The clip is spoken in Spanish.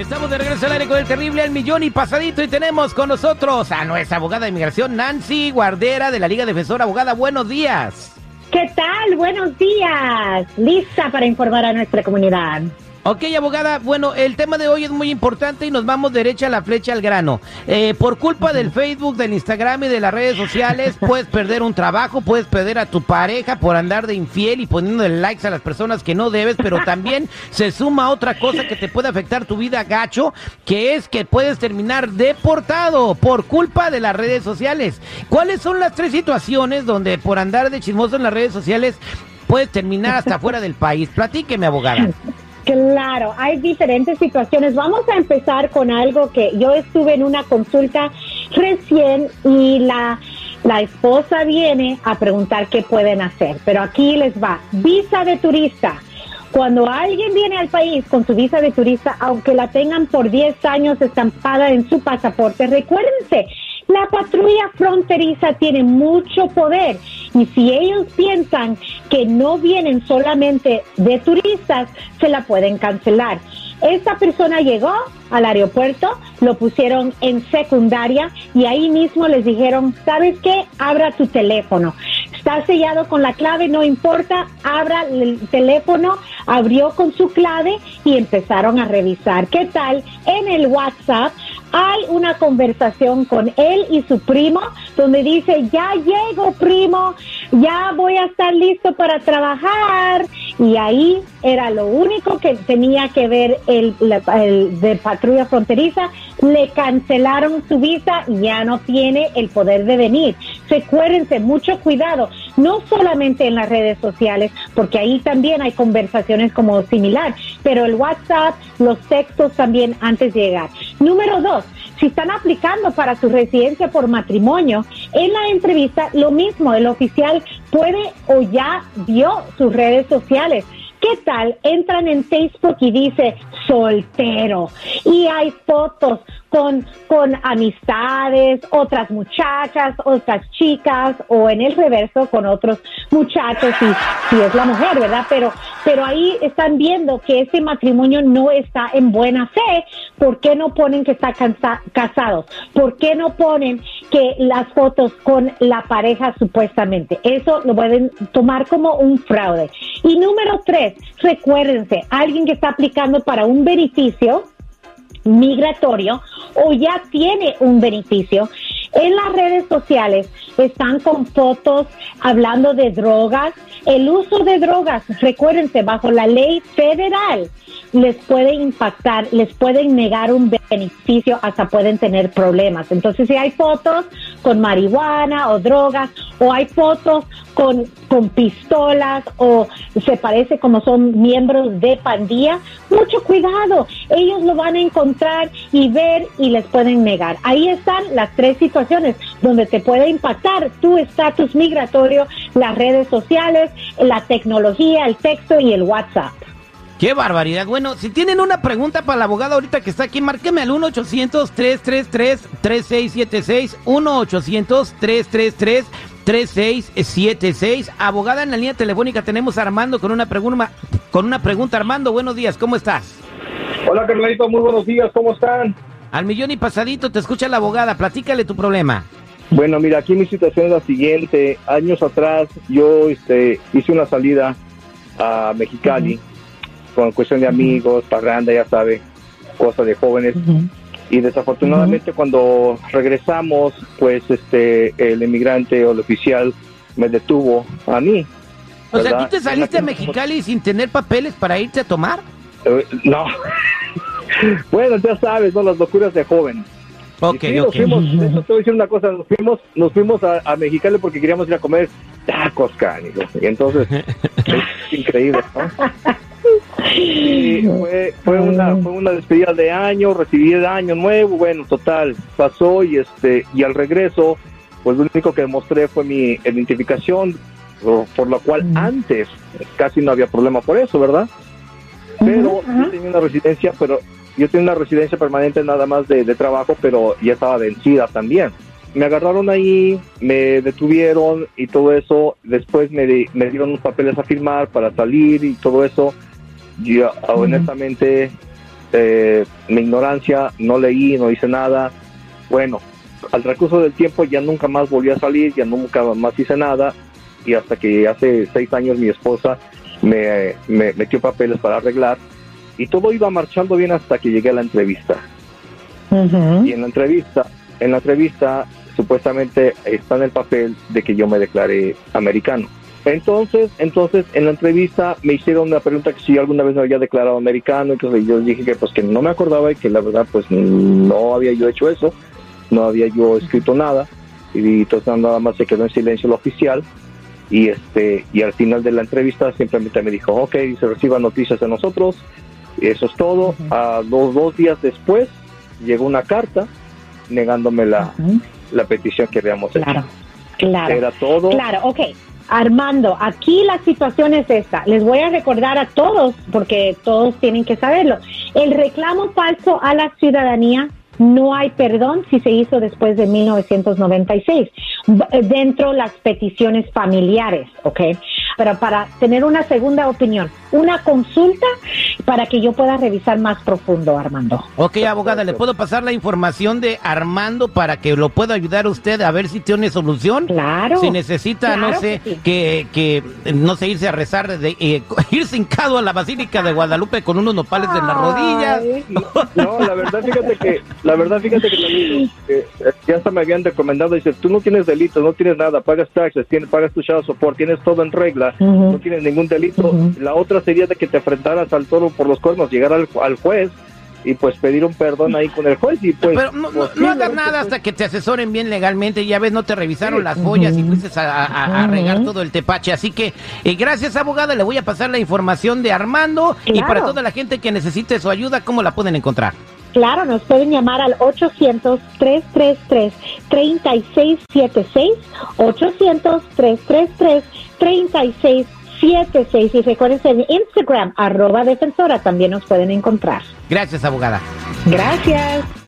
Estamos de regreso al aire con el terrible al millón y pasadito y tenemos con nosotros a nuestra abogada de inmigración Nancy Guardera de la Liga Defensora. Abogada, buenos días. ¿Qué tal? Buenos días. Lista para informar a nuestra comunidad. Ok, abogada, bueno, el tema de hoy es muy importante y nos vamos derecha a la flecha al grano. Eh, por culpa del Facebook, del Instagram y de las redes sociales, puedes perder un trabajo, puedes perder a tu pareja por andar de infiel y poniendo likes a las personas que no debes, pero también se suma otra cosa que te puede afectar tu vida gacho, que es que puedes terminar deportado por culpa de las redes sociales. ¿Cuáles son las tres situaciones donde por andar de chismoso en las redes sociales puedes terminar hasta fuera del país? Platíqueme, abogada. Claro, hay diferentes situaciones. Vamos a empezar con algo que yo estuve en una consulta recién y la, la esposa viene a preguntar qué pueden hacer. Pero aquí les va. Visa de turista. Cuando alguien viene al país con su visa de turista, aunque la tengan por 10 años estampada en su pasaporte, recuérdense, la patrulla fronteriza tiene mucho poder y si ellos piensan que no vienen solamente de turistas, se la pueden cancelar. Esta persona llegó al aeropuerto, lo pusieron en secundaria y ahí mismo les dijeron, ¿sabes qué? Abra tu teléfono. Está sellado con la clave, no importa, abra el teléfono, abrió con su clave y empezaron a revisar. ¿Qué tal? En el WhatsApp hay una conversación con él y su primo donde dice, ya llego primo, ya voy a estar listo para trabajar. Y ahí era lo único que tenía que ver el, de patrulla fronteriza. Le cancelaron su visa y ya no tiene el poder de venir. Recuérdense, mucho cuidado, no solamente en las redes sociales, porque ahí también hay conversaciones como similar, pero el WhatsApp, los textos también antes de llegar. Número dos, si están aplicando para su residencia por matrimonio, en la entrevista lo mismo, el oficial puede o ya vio sus redes sociales. ¿Qué tal? Entran en Facebook y dice soltero y hay fotos con, con amistades, otras muchachas, otras chicas o en el reverso con otros muchachos y si es la mujer, ¿verdad? Pero, pero ahí están viendo que ese matrimonio no está en buena fe. ¿Por qué no ponen que está casados? ¿Por qué no ponen que las fotos con la pareja supuestamente? Eso lo pueden tomar como un fraude. Y número tres, recuérdense, alguien que está aplicando para un beneficio, migratorio o ya tiene un beneficio. En las redes sociales están con fotos hablando de drogas. El uso de drogas, recuérdense, bajo la ley federal les puede impactar, les pueden negar un beneficio, hasta pueden tener problemas. Entonces, si hay fotos con marihuana o drogas, o hay fotos con, con pistolas, o se parece como son miembros de pandilla, mucho cuidado. Ellos lo van a encontrar y ver y les pueden negar. Ahí están las tres situaciones donde te puede impactar tu estatus migratorio, las redes sociales, la tecnología, el texto y el WhatsApp. Qué barbaridad. Bueno, si tienen una pregunta para la abogada ahorita que está aquí, márqueme al 1-800-333-3676. 1-800-333-3676. Abogada en la línea telefónica tenemos a Armando con una, pregunta, con una pregunta. Armando, buenos días, ¿cómo estás? Hola, Carlito, muy buenos días, ¿cómo están? Al millón y pasadito, te escucha la abogada, platícale tu problema. Bueno, mira, aquí mi situación es la siguiente. Años atrás yo este, hice una salida a Mexicali con cuestión de amigos, parranda, ya sabe, cosas de jóvenes. Y desafortunadamente cuando regresamos, pues este el inmigrante o el oficial me detuvo a mí. O sea, ¿tú te saliste a Mexicali sin tener papeles para irte a tomar? Eh, no. bueno, ya sabes, ¿no? Las locuras de joven. Ok, Nos fuimos, te voy a decir una cosa, nos fuimos, nos fuimos a, Mexicali porque queríamos ir a comer tacos, cánicos. Y entonces, es increíble, ¿no? Fue, fue, una, fue una despedida de año, recibí el año nuevo, bueno, total, pasó y este y al regreso, pues lo único que demostré fue mi identificación, por, lo cual antes casi no había problema por eso, ¿verdad? Pero yo tenía una residencia, pero yo tenía una residencia permanente nada más de, trabajo, pero ya estaba vencida también. Me agarraron ahí, me detuvieron y todo eso. Después me, me dieron unos papeles a firmar para salir y todo eso yo honestamente eh, mi ignorancia, no leí, no hice nada. Bueno, al recurso del tiempo ya nunca más volví a salir, ya nunca más hice nada y hasta que hace seis años mi esposa me, me metió papeles para arreglar y todo iba marchando bien hasta que llegué a la entrevista. Y en la entrevista, en la entrevista supuestamente está en el papel de que yo me declaré americano. Entonces, entonces en la entrevista me hicieron una pregunta que si alguna vez me había declarado americano, entonces yo dije que pues que no me acordaba y que la verdad pues no había yo hecho eso, no había yo escrito nada y entonces nada más se quedó en silencio el oficial y este y al final de la entrevista simplemente me dijo ok se reciban noticias de nosotros y eso es todo. A los dos días después llegó una carta negándome la, la petición que habíamos hecho. Claro claro. Era todo. Claro ok Armando, aquí la situación es esta. Les voy a recordar a todos, porque todos tienen que saberlo. El reclamo falso a la ciudadanía no hay perdón si se hizo después de 1996, dentro las peticiones familiares, ¿ok? Pero para tener una segunda opinión, una consulta para que yo pueda revisar más profundo, Armando. Ok, abogada, ¿le puedo pasar la información de Armando para que lo pueda ayudar usted a ver si tiene solución? Claro. Si necesita, no sé, que, que, no sé, irse a rezar, de, eh, ir cincado a la Basílica de Guadalupe con unos nopales en las rodillas. No, la verdad, fíjate que, la verdad, fíjate que eh, ya hasta me habían recomendado, dice, tú no tienes delito, no tienes nada, pagas taxes, tienes, pagas tu child support, tienes todo en regla, no tienes ningún delito. La otra sería de que te enfrentaras al toro por los cuernos, llegar al, al juez y pues pedir un perdón ahí con el juez y pues pero no, no, pues, hagas nada hasta que te asesoren bien legalmente. Ya ves no te revisaron las joyas y fuiste a, regar todo el tepache. Así que eh, gracias abogada. Le voy a pasar la información de Armando y para toda la gente que necesite su ayuda cómo la pueden encontrar Claro, nos pueden llamar al 800-333-3676, 800-333-3676 76 y recuerden en Instagram, arroba defensora, también nos pueden encontrar. Gracias, abogada. Gracias.